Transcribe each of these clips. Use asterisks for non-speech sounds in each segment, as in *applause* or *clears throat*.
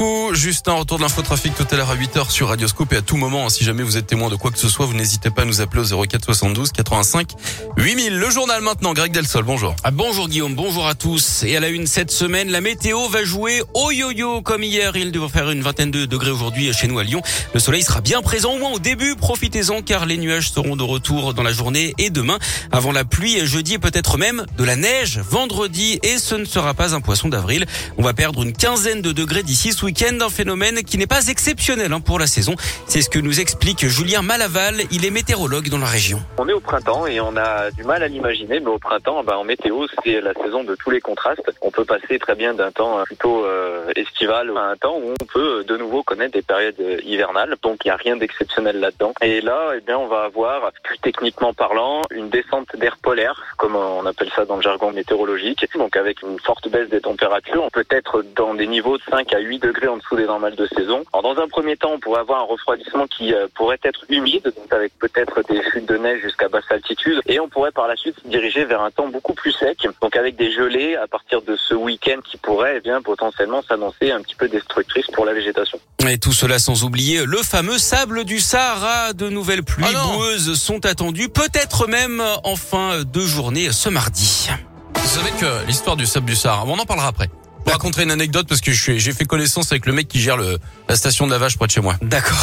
Oh. Juste un retour de l'infotrafic tout à l'heure à 8h sur Radioscope et à tout moment, hein, si jamais vous êtes témoin de quoi que ce soit, vous n'hésitez pas à nous appeler au 04 72 85 8000. Le journal maintenant, Greg Delsol, bonjour. Ah, bonjour Guillaume, bonjour à tous. Et à la une cette semaine, la météo va jouer au yo-yo comme hier. Il devrait faire une vingtaine de degrés aujourd'hui chez nous à Lyon. Le soleil sera bien présent au moins au début. Profitez-en car les nuages seront de retour dans la journée et demain avant la pluie jeudi et peut-être même de la neige vendredi et ce ne sera pas un poisson d'avril. On va perdre une quinzaine de degrés d'ici ce week-end phénomène qui n'est pas exceptionnel hein, pour la saison. C'est ce que nous explique Julien Malaval. Il est météorologue dans la région. On est au printemps et on a du mal à l'imaginer, mais au printemps, ben, en météo, c'est la saison de tous les contrastes. On peut passer très bien d'un temps plutôt euh, estival à un temps où on peut de nouveau connaître des périodes hivernales. Donc il n'y a rien d'exceptionnel là-dedans. Et là, eh bien, on va avoir, plus techniquement parlant, une descente d'air polaire, comme on appelle ça dans le jargon météorologique. Donc avec une forte baisse des températures, on peut être dans des niveaux de 5 à 8 degrés en dessous des normales de saison. Alors dans un premier temps, on pourrait avoir un refroidissement qui euh, pourrait être humide, donc avec peut-être des chutes de neige jusqu'à basse altitude, et on pourrait par la suite se diriger vers un temps beaucoup plus sec, donc avec des gelées à partir de ce week-end qui pourrait eh bien potentiellement s'annoncer un petit peu destructrice pour la végétation. Et tout cela sans oublier le fameux sable du Sahara. De nouvelles pluies Ah non. boueuses sont attendues, peut-être même en fin de journée ce mardi. Vous savez que l'histoire du sable du Sahara, on en parlera après. Je vous raconterai une anecdote parce que j'ai fait connaissance avec le mec qui gère le, la station de lavage près de chez moi. D'accord.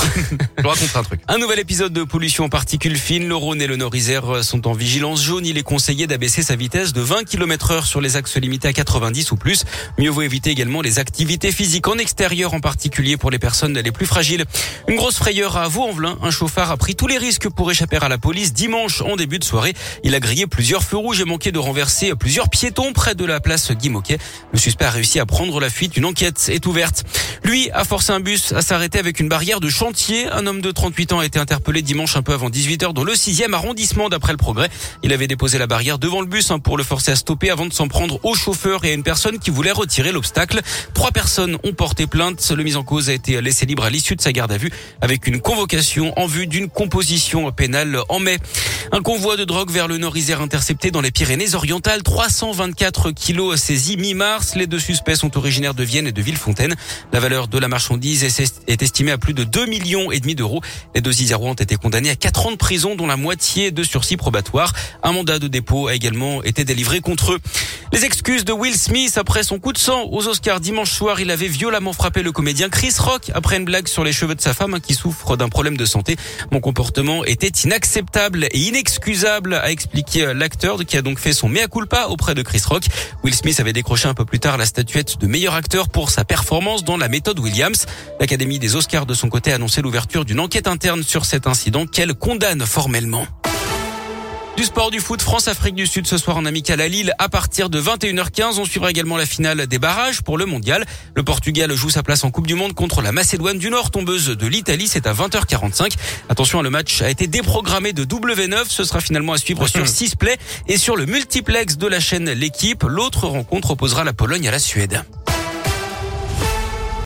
Je vous raconterai un truc. Un nouvel épisode de pollution en particules fines. Le Rhône et le Nord-Isère sont en vigilance jaune. Il est conseillé d'abaisser sa vitesse de 20 km heure sur les axes limités à 90 ou plus. Mieux vaut éviter également les activités physiques en extérieur, en particulier pour les personnes les plus fragiles. Une grosse frayeur à Vaux-en-Velin. Un chauffard a pris tous les risques pour échapper à la police dimanche en début de soirée. Il a grillé plusieurs feux rouges et manqué de renverser plusieurs piétons près de la place Guy Moquet. Le suspect a réussi à prendre la fuite. Une enquête est ouverte. Lui a forcé un bus à s'arrêter avec une barrière de chantier. Un homme de 38 ans a été interpellé dimanche un peu avant 18h dans le 6e arrondissement d'après le progrès. Il avait déposé la barrière devant le bus hein, pour le forcer à stopper avant de s'en prendre au chauffeur et à une personne qui voulait retirer l'obstacle. Trois personnes ont porté plainte. Le mis en cause a été laissé libre à l'issue de sa garde à vue avec une convocation en vue d'une composition pénale en mai. Un convoi de drogue vers le Nord-Isère intercepté dans les Pyrénées-Orientales. 324 kilos saisis mi-mars. Les deux suspects sont originaires de Vienne et de Villefontaine. La valeur de la marchandise est est estimée à plus de 2 millions et demi d'euros. Les deux Isérois ont été condamnés à 4 ans de prison, dont la moitié de sursis probatoire. Un mandat de dépôt a également été délivré contre eux. Les excuses de Will Smith après son coup de sang aux Oscars dimanche soir. Il avait violemment frappé le comédien Chris Rock après une blague sur les cheveux de sa femme hein, qui souffre d'un problème de santé. Mon comportement était inacceptable et inexcusable, a expliqué l'acteur qui a donc fait son mea culpa auprès de Chris Rock. Will Smith avait décroché un peu plus tard la statuette de meilleur acteur pour sa performance dans la méthode Williams. L'Académie des Oscars de son côté a annoncé l'ouverture d'une enquête interne sur cet incident qu'elle condamne formellement. Du sport du foot, France-Afrique du Sud ce soir en amical à Lille à partir de 21h15. On suivra également la finale des barrages pour le mondial. Le Portugal joue sa place en Coupe du Monde contre la Macédoine du Nord, tombeuse de l'Italie. C'est à 20h45. Attention, le match a été déprogrammé de W9. Ce sera finalement à suivre sur *clears throat* 6 play et sur le multiplex de la chaîne L'équipe. L'autre rencontre opposera la Pologne à la Suède.